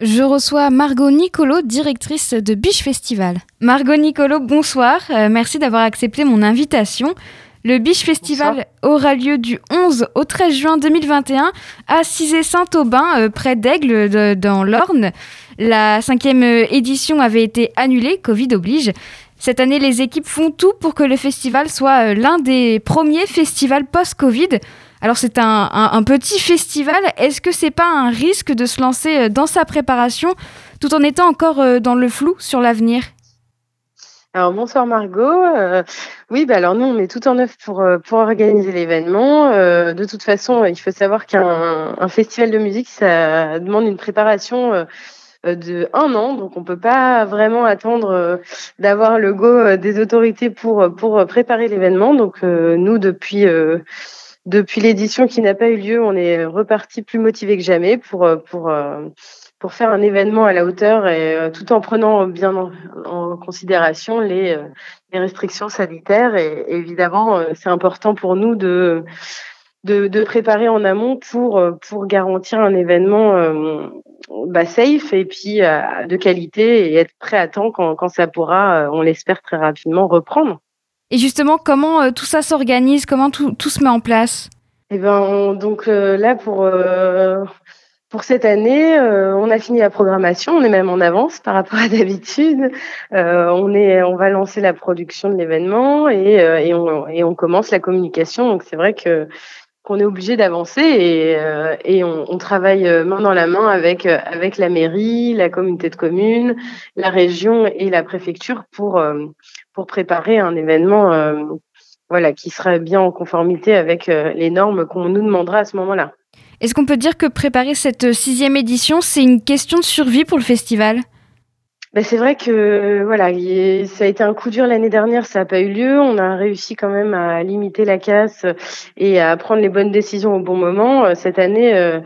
Speaker 1: Je reçois Margot Nicolo, directrice de Biche Festival. Margot Nicolo, bonsoir. Euh, merci d'avoir accepté mon invitation. Le Biche Festival aura lieu du 11 au 13 juin 2021 à Cizé-Saint-Aubin, euh, près d'Aigle, dans l'Orne. La cinquième euh, édition avait été annulée, Covid oblige. Cette année, les équipes font tout pour que le festival soit euh, l'un des premiers festivals post-Covid. Alors c'est un, un- un petit festival. Est-ce que c'est pas un risque de se lancer dans sa préparation tout en étant encore dans le flou sur l'avenir?
Speaker 8: Alors bonsoir Margot. Euh, oui, bah alors nous on met tout en œuvre pour euh, pour organiser l'événement. Euh, de toute façon, il faut savoir qu'un un festival de musique ça demande une préparation euh, de un an, donc on peut pas vraiment attendre d'avoir le go des autorités pour pour préparer l'événement. Donc nous depuis depuis l'édition qui n'a pas eu lieu, on est reparti plus motivé que jamais pour pour pour faire un événement à la hauteur et euh, tout en prenant bien en, en considération les, euh, les restrictions sanitaires. Et, évidemment, euh, c'est important pour nous de, de, de préparer en amont pour, pour garantir un événement euh, bah, safe et puis euh, de qualité et être prêt à temps quand, quand ça pourra, on l'espère très rapidement, reprendre.
Speaker 1: Et justement, comment euh, tout ça s'organise? Comment tout, tout se met en place?
Speaker 8: Et ben on- donc là pour pour cette année, euh, on a fini la programmation, on est même en avance par rapport à d'habitude. Euh, on est on va lancer la production de l'événement et euh, on commence la communication. Donc c'est vrai qu'on est obligé d'avancer et, on, travaille main dans la main avec avec la mairie, la communauté de communes, la région et la préfecture pour pour préparer un événement voilà qui sera bien en conformité avec les normes qu'on nous demandera à ce moment-là.
Speaker 1: Est-ce qu'on peut dire que préparer cette sixième édition, c'est une question de survie pour le festival?
Speaker 8: Ben, c'est vrai que voilà, ça a été un coup dur l'année dernière, ça n'a pas eu lieu. On a réussi quand même à limiter la casse et à prendre les bonnes décisions au bon moment. Euh, Cette année, euh,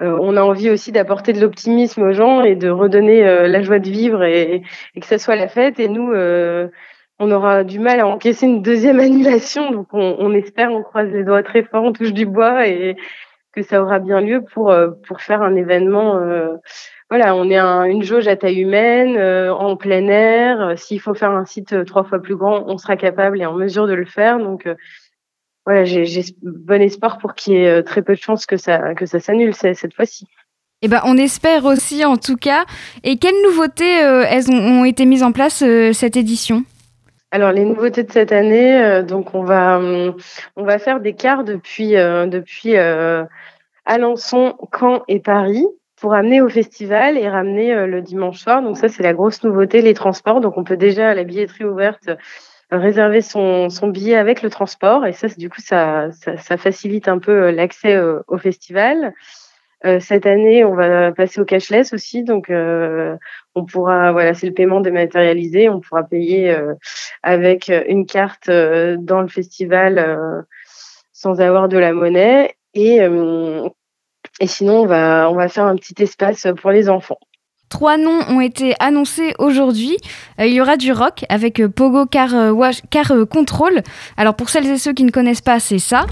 Speaker 8: euh, on a envie aussi d'apporter de l'optimisme aux gens et de redonner la joie de vivre et, que ça soit la fête. Et nous, on aura du mal à encaisser une deuxième annulation. Donc, on, on espère, on croise les doigts très fort, on touche du bois et que ça aura bien lieu pour, euh, pour faire un événement. Euh, voilà, on est un, une jauge à taille humaine, euh, en plein air. S'il faut faire un site trois fois plus grand, on sera capable et en mesure de le faire. Donc, voilà, j'ai bon espoir pour qu'il y ait très peu de chances que ça, que ça s'annule cette fois-ci.
Speaker 1: Eh ben, on espère aussi en tout cas. Et quelles nouveautés euh, elles ont, été mises en place euh, cette édition?
Speaker 8: Alors les nouveautés de cette année, euh, donc on va on va faire des quarts depuis depuis Alençon, Caen et Paris pour amener au festival et ramener le dimanche soir. Donc ça c'est la grosse nouveauté, les transports. Donc on peut déjà à la billetterie ouverte réserver son, son billet avec le transport et ça du coup ça, ça facilite un peu l'accès au festival. Euh, cette année, on va passer au cashless aussi, donc euh, on pourra, voilà, c'est le paiement dématérialisé, on pourra payer euh, avec une carte dans le festival sans avoir de la monnaie et et sinon on va on va faire un petit espace pour les enfants.
Speaker 1: Trois noms ont été annoncés aujourd'hui. il y aura du rock avec Pogo Car, Car Control. Alors pour celles et ceux qui ne connaissent pas, c'est ça.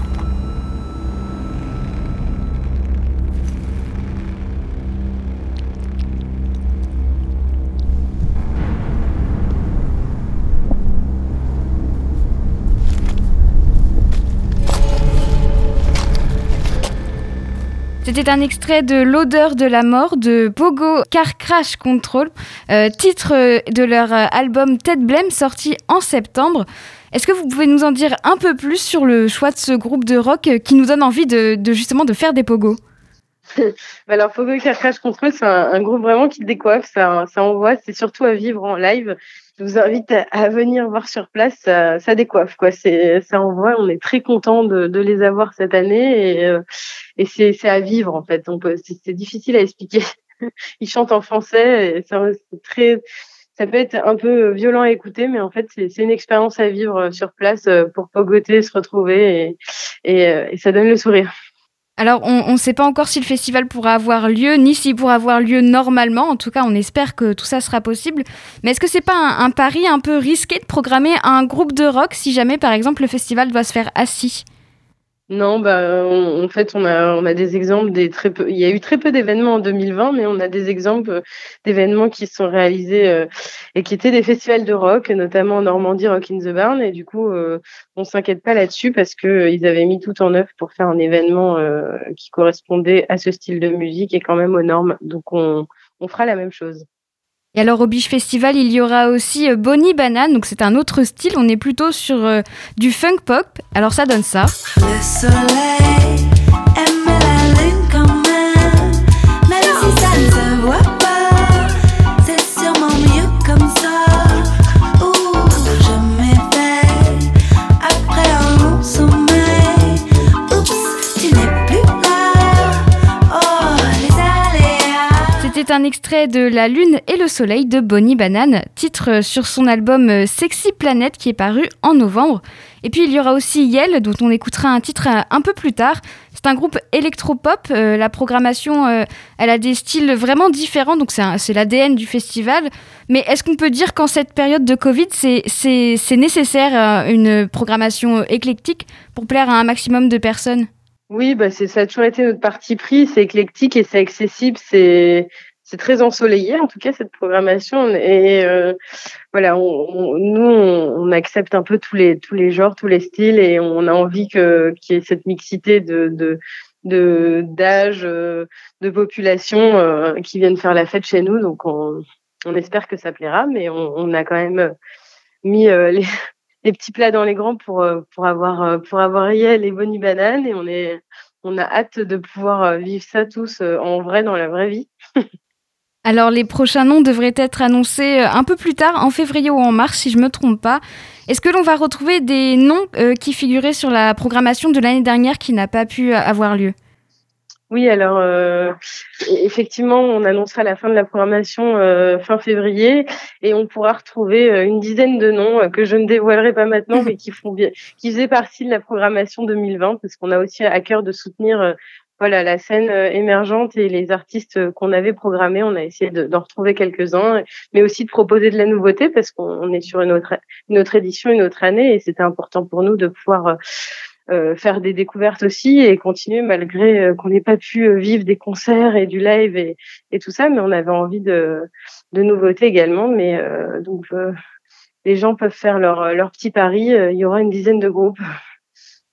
Speaker 1: C'était un extrait de L'odeur de la mort de Pogo Car Crash Control, euh, titre de leur euh, album Ted Blame sorti en septembre. Est-ce que vous pouvez nous en dire un peu plus sur le choix de ce groupe de rock qui nous donne envie de, justement de faire des pogos
Speaker 8: bah alors Pogo Car Crash Control, c'est un, groupe vraiment qui décoiffe, ça envoie, c'est surtout à vivre en live je vous invite à, venir voir sur place. Ça, ça décoiffe, quoi. C'est, ça envoie. On est très content de, de, les avoir cette année et, euh, et c'est, c'est à vivre en fait. C'est, difficile à expliquer. Ils chantent en français et c'est très. Ça peut être un peu violent à écouter, mais en fait, c'est, une expérience à vivre sur place euh, pour pogoter, se retrouver et, et, euh, et ça donne le sourire.
Speaker 1: Alors, on ne sait pas encore si le festival pourra avoir lieu, ni s'il pourra avoir lieu normalement. En tout cas, on espère que tout ça sera possible. Mais est-ce que c'est pas un, un, pari un peu risqué de programmer un groupe de rock si jamais, par exemple, le festival doit se faire assis?
Speaker 8: Non, bah, en fait, on a, on a des exemples des très peu. Il y a eu très peu d'événements en 2020, mais on a des exemples d'événements qui sont réalisés euh, et qui étaient des festivals de rock, notamment en Normandie, Rock in the Barn. Et du coup, euh, on s'inquiète pas là-dessus parce que euh, ils avaient mis tout en œuvre pour faire un événement euh, qui correspondait à ce style de musique et quand même aux normes. Donc, on, on fera la même chose.
Speaker 1: Et alors au Biche Festival, il y aura aussi euh, Bonnie Banane, donc c'est un autre style, on est plutôt sur euh, du funk pop. Alors ça donne ça. Un extrait de La Lune et le Soleil de Bonnie Banane, titre sur son album euh, Sexy Planet qui est paru en novembre. Et puis il y aura aussi Yel, dont on écoutera un titre euh, un peu plus tard. C'est un groupe électropop. Euh, la programmation, elle a des styles vraiment différents, donc c'est l'ADN du festival. Mais est-ce qu'on peut dire qu'en cette période de Covid, c'est nécessaire une programmation éclectique pour plaire à un maximum de personnes?
Speaker 8: Oui, bah ça a toujours été notre parti pris, c'est éclectique et c'est accessible, c'est c'est très ensoleillé en tout cas cette programmation. Et euh, voilà on, nous on, accepte un peu tous les tous les genres tous les styles et on a envie que qu'il y ait cette mixité de de de d'âge euh, de population euh, qui viennent faire la fête chez nous. Donc on, on espère que ça plaira mais on, a quand même mis les, les petits plats dans les grands pour pour avoir pour avoir les bonnes bananes. Et on est on a hâte de pouvoir vivre ça tous en vrai dans la vraie vie
Speaker 1: Alors les prochains noms devraient être annoncés euh, un peu plus tard, en février ou en mars si je ne me trompe pas. Est-ce que l'on va retrouver des noms euh, qui figuraient sur la programmation de l'année dernière qui n'a pas pu euh, avoir lieu?
Speaker 8: Oui, alors euh, effectivement, on annoncera la fin de la programmation euh, fin février et on pourra retrouver une dizaine de noms que je ne dévoilerai pas maintenant, mais qui font bien, qui faisaient partie de la programmation 2020, parce qu'on a aussi à cœur de soutenir voilà, la scène euh, émergente et les artistes euh, qu'on avait programmés, on a essayé d'en retrouver quelques-uns, mais aussi de proposer de la nouveauté parce qu'on est sur une autre, une autre édition, une autre année, et c'était important pour nous de pouvoir euh, faire des découvertes aussi et continuer malgré qu'on n'ait pas pu vivre des concerts et du live et, tout ça, mais on avait envie de, de nouveautés également. Mais donc les gens peuvent faire leur, leur petit pari. Il y aura une dizaine de groupes.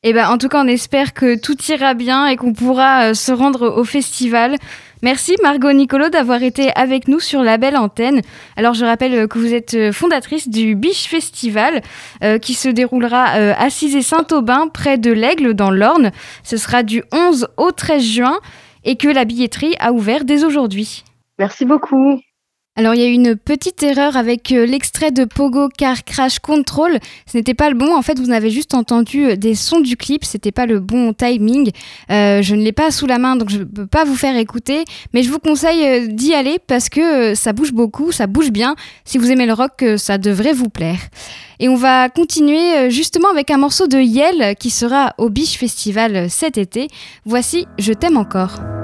Speaker 1: Eh ben, en tout cas, on espère que tout ira bien et qu'on pourra euh, se rendre au festival. Merci Margot Nicolo d'avoir été avec nous sur la belle antenne. Alors je rappelle euh, que vous êtes euh, fondatrice du Biche Festival qui se déroulera à Cizé Saint-Aubin près de l'Aigle dans l'Orne. Ce sera du 11 au 13 juin et que la billetterie a ouvert dès aujourd'hui.
Speaker 8: Merci beaucoup.
Speaker 1: Alors il y a eu une petite erreur avec euh, l'extrait de Pogo Car Crash Control. Ce n'était pas le bon. En fait, vous avez juste entendu euh, des sons du clip. C'était pas le bon timing. Euh, je ne l'ai pas sous la main, donc je ne peux pas vous faire écouter. Mais je vous conseille d'y aller parce que ça bouge beaucoup, ça bouge bien. Si vous aimez le rock, ça devrait vous plaire. Et on va continuer justement avec un morceau de Yel qui sera au Biche Festival cet été. Voici Je t'aime encore.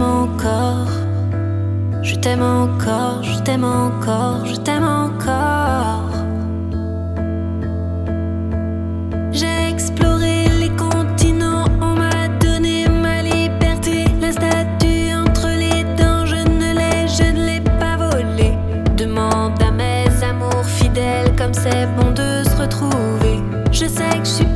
Speaker 2: T'aime encore, je t'aime encore, je t'aime encore, je t'aime encore. J'ai exploré les continents, on m'a donné ma liberté. La statue entre les dents, je ne l'ai, je ne l'ai pas volée. Demande à mes amours fidèles comme c'est bon de se retrouver. Je sais que je suis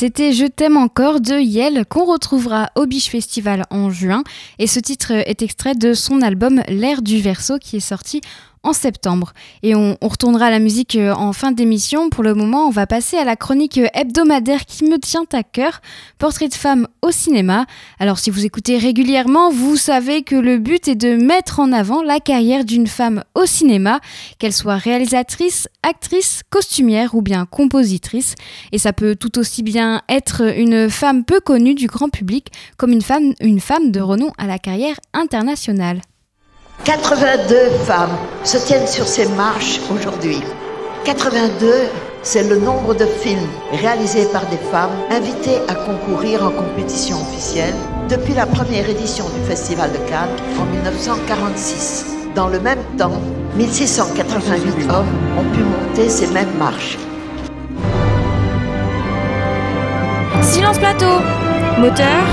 Speaker 1: C'était Je t'aime encore de Yel qu'on retrouvera au Biche Festival en juin. Et ce titre est extrait de son album L'air du verso qui est sorti en septembre. Et on, retournera à la musique euh, en fin d'émission. Pour le moment, on va passer à la chronique euh, hebdomadaire qui me tient à cœur, Portrait de femme au cinéma. Alors si vous écoutez régulièrement, vous savez que le but est de mettre en avant la carrière d'une femme au cinéma, qu'elle soit réalisatrice, actrice, costumière ou bien compositrice. Et ça peut tout aussi bien être une femme peu connue du grand public comme une femme, une femme de renom à la carrière internationale.
Speaker 9: 82 femmes se tiennent sur ces marches aujourd'hui. 82, c'est le nombre de films réalisés par des femmes invitées à concourir en compétition officielle depuis la première édition du Festival de Cannes en 1946. Dans le même temps, 1688 hommes ont pu monter ces mêmes marches.
Speaker 1: Silence plateau Moteur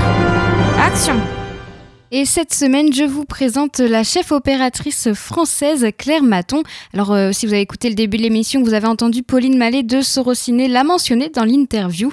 Speaker 1: Action et cette semaine, je vous présente la chef opératrice française Claire Maton. Alors, euh, si vous avez écouté le début de l'émission, vous avez entendu Pauline Mallet de Sorociné la mentionner dans l'interview.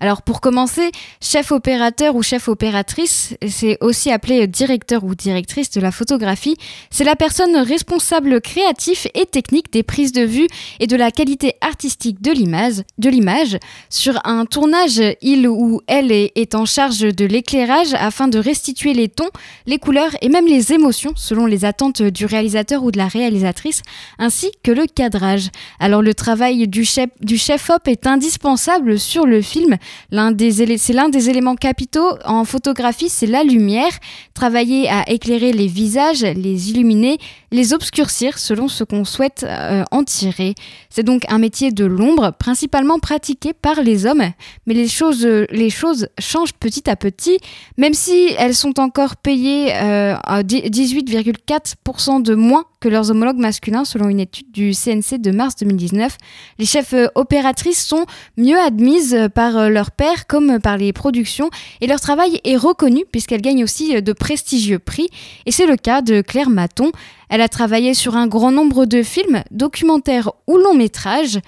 Speaker 1: Alors pour commencer, chef opérateur ou chef opératrice, c'est aussi appelé directeur ou directrice de la photographie, c'est la personne responsable créatif et technique des prises de vue et de la qualité artistique de l'image. Sur un tournage, il ou elle est, est en charge de l'éclairage afin de restituer les tons, les couleurs et même les émotions selon les attentes du réalisateur ou de la réalisatrice, ainsi que le cadrage. Alors le travail du chef, du chef op est indispensable sur le film C'est l'un des éléments capitaux en photographie, c'est la lumière. Travailler à éclairer les visages, les illuminer, les obscurcir selon ce qu'on souhaite euh, en tirer. C'est donc un métier de l'ombre, principalement pratiqué par les hommes, mais les choses, les choses changent petit à petit, même si elles sont encore payées euh, à 18,4% de moins que leurs homologues masculins selon une étude du CNC de mars 2019. Les chefs euh, opératrices sont mieux admises par leur père comme par les productions et leur travail est reconnu puisqu'elles gagnent aussi de prestigieux prix et c'est le cas de Claire Maton. Elle a travaillé sur un grand nombre de films, documentaires ou longs métrages.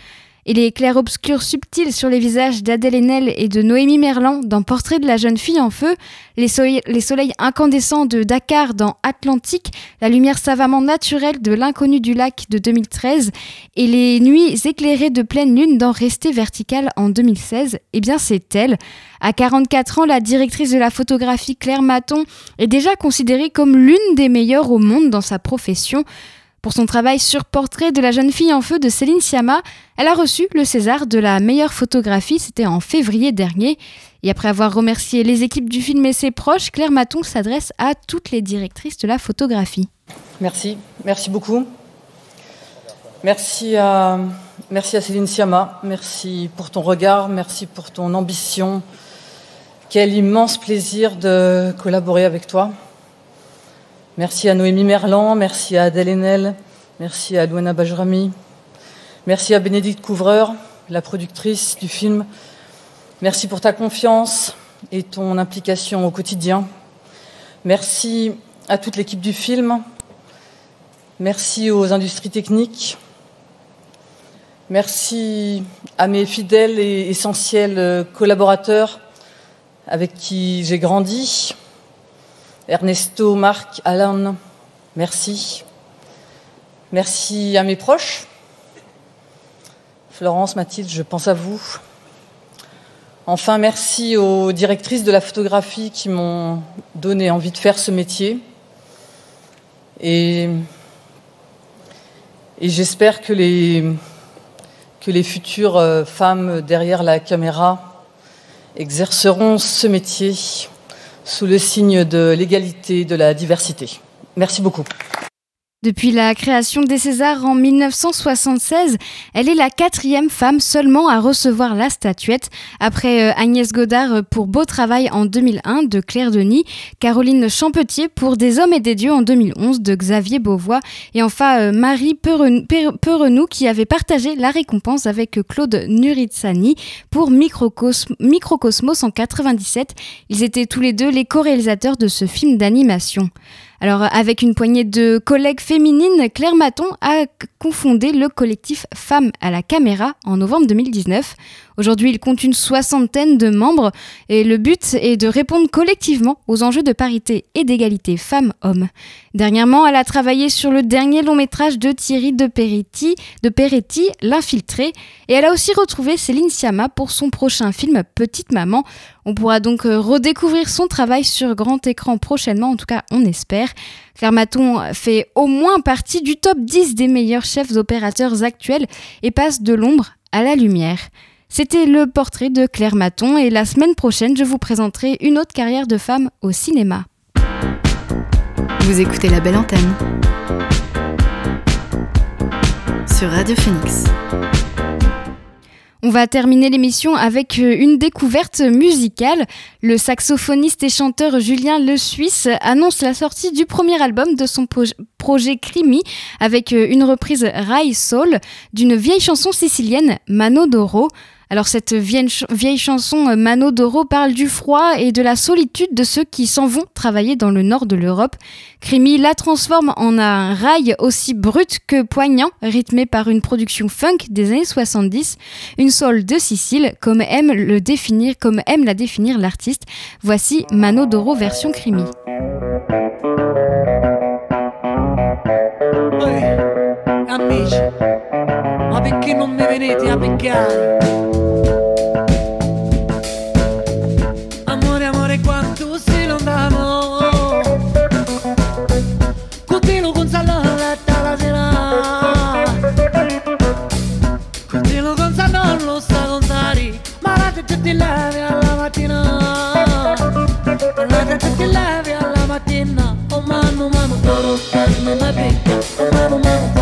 Speaker 1: Et les clairs-obscurs subtils sur les visages d'Adèle Haenel et de Noémie Merlan dans Portrait de la jeune fille en feu, les, soleils, incandescents de Dakar dans Atlantique, la lumière savamment naturelle de l'inconnu du lac de 2013 et les nuits éclairées de pleine lune dans Rester vertical en 2016, eh bien c'est elle. À 44 ans, la directrice de la photographie Claire Maton est déjà considérée comme l'une des meilleures au monde dans sa profession. Pour son travail sur Portrait de la jeune fille en feu de Céline Sciamma, elle a reçu le César de la meilleure photographie, c'était en février dernier. Et après avoir remercié les équipes du film et ses proches, Claire Maton s'adresse à toutes les directrices de la photographie.
Speaker 10: Merci, merci beaucoup. Merci à, Céline Sciamma, merci pour ton regard, merci pour ton ambition. Quel immense plaisir de collaborer avec toi. Merci à Noémie Merlan, merci à Adèle Haenel, merci à Louana Bajrami, merci à Bénédicte Couvreur, la productrice du film. Merci pour ta confiance et ton implication au quotidien. Merci à toute l'équipe du film. Merci aux industries techniques. Merci à mes fidèles et essentiels collaborateurs avec qui j'ai grandi. Ernesto, Marc, Alain, merci. Merci à mes proches. Florence, Mathilde, je pense à vous. Enfin, merci aux directrices de la photographie qui m'ont donné envie de faire ce métier. Et, j'espère que les, que les futures euh, femmes derrière la caméra exerceront ce métier sous le signe de l'égalité, de la diversité. Merci beaucoup.
Speaker 1: Depuis la création des Césars en 1976, elle est la quatrième femme seulement à recevoir la statuette, après euh, Agnès Godard pour Beau Travail en 2001 de Claire Denis, Caroline Champetier pour Des Hommes et des Dieux en 2011 de Xavier Beauvois, et enfin euh, Marie Perenou qui avait partagé la récompense avec Claude Nuritsani pour Microcosmos en 97. Ils étaient tous les deux les co-réalisateurs de ce film d'animation. Alors, avec une poignée de collègues féminines, Claire Maton a confondé le collectif Femmes à la caméra en novembre 2019. Aujourd'hui, il compte une soixantaine de membres et le but est de répondre collectivement aux enjeux de parité et d'égalité femmes-hommes. Dernièrement, elle a travaillé sur le dernier long métrage de Thierry de Peretti, de Peretti, L'infiltré, et elle a aussi retrouvé Céline Sciamma pour son prochain film Petite Maman. On pourra donc euh, redécouvrir son travail sur grand écran prochainement, en tout cas on espère. Claire Maton fait au moins partie du top 10 des meilleurs chefs opérateurs actuels et passe de l'ombre à la lumière. C'était le portrait de Claire Maton et la semaine prochaine, je vous présenterai une autre carrière de femme au cinéma.
Speaker 3: Vous écoutez la belle antenne sur Radio Phoenix.
Speaker 1: On va terminer l'émission avec euh, une découverte musicale. Le saxophoniste et chanteur Julien Le Suisse annonce la sortie du premier album de son projet Crimi avec euh, une reprise Rai Soul d'une vieille chanson sicilienne Mano d'Oro. Alors cette vieille, chanson euh, Mano d'Oro parle du froid et de la solitude de ceux qui s'en vont travailler dans le nord de l'Europe. Crimi la transforme en un rail aussi brut que poignant, rythmé par une production funk des années 70, une soul de Sicile, comme aime le définir, comme aime la définir l'artiste. Voici Mano d'Oro version Crimi.
Speaker 11: perché non mi venite a beccare? Amore, amore, quanto sei lontano Continuo con Salala la sera Continuo con Salolo sta lontani Ma la testa ti levi alla mattina La testa ti levi alla mattina Oh mamma, mamma, toro, mamma, becca Oh mamma, mamma,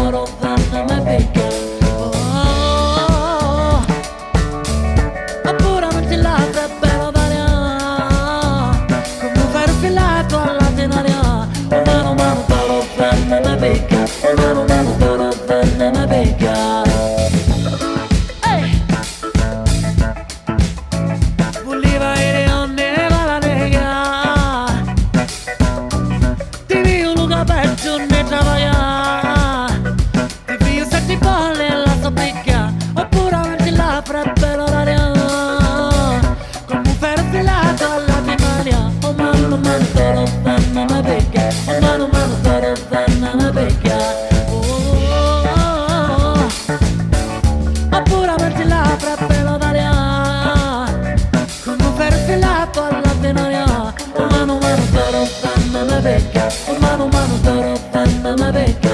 Speaker 11: sabe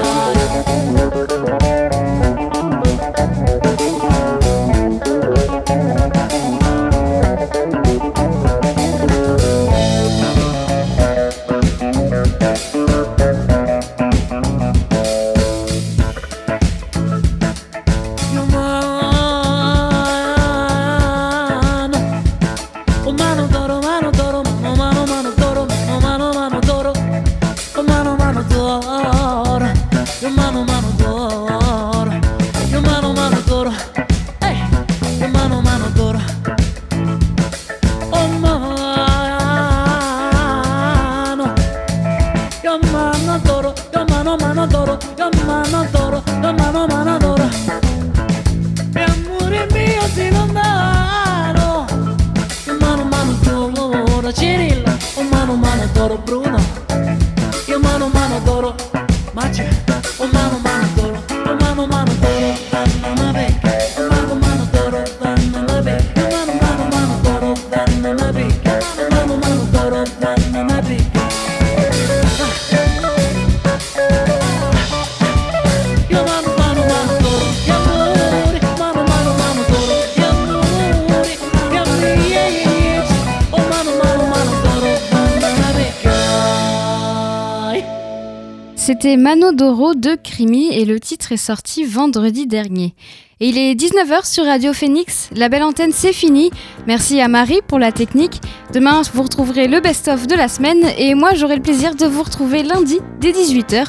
Speaker 1: C'était Mano Doro de Crimi et le titre est sorti vendredi dernier. Et il est 19h sur Radio Phoenix. La belle antenne, c'est fini. Merci à Marie pour la technique. Demain, vous retrouverez le best-of de la semaine et moi, j'aurai le plaisir de vous retrouver lundi dès 18h.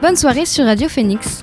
Speaker 1: Bonne soirée sur Radio Phoenix.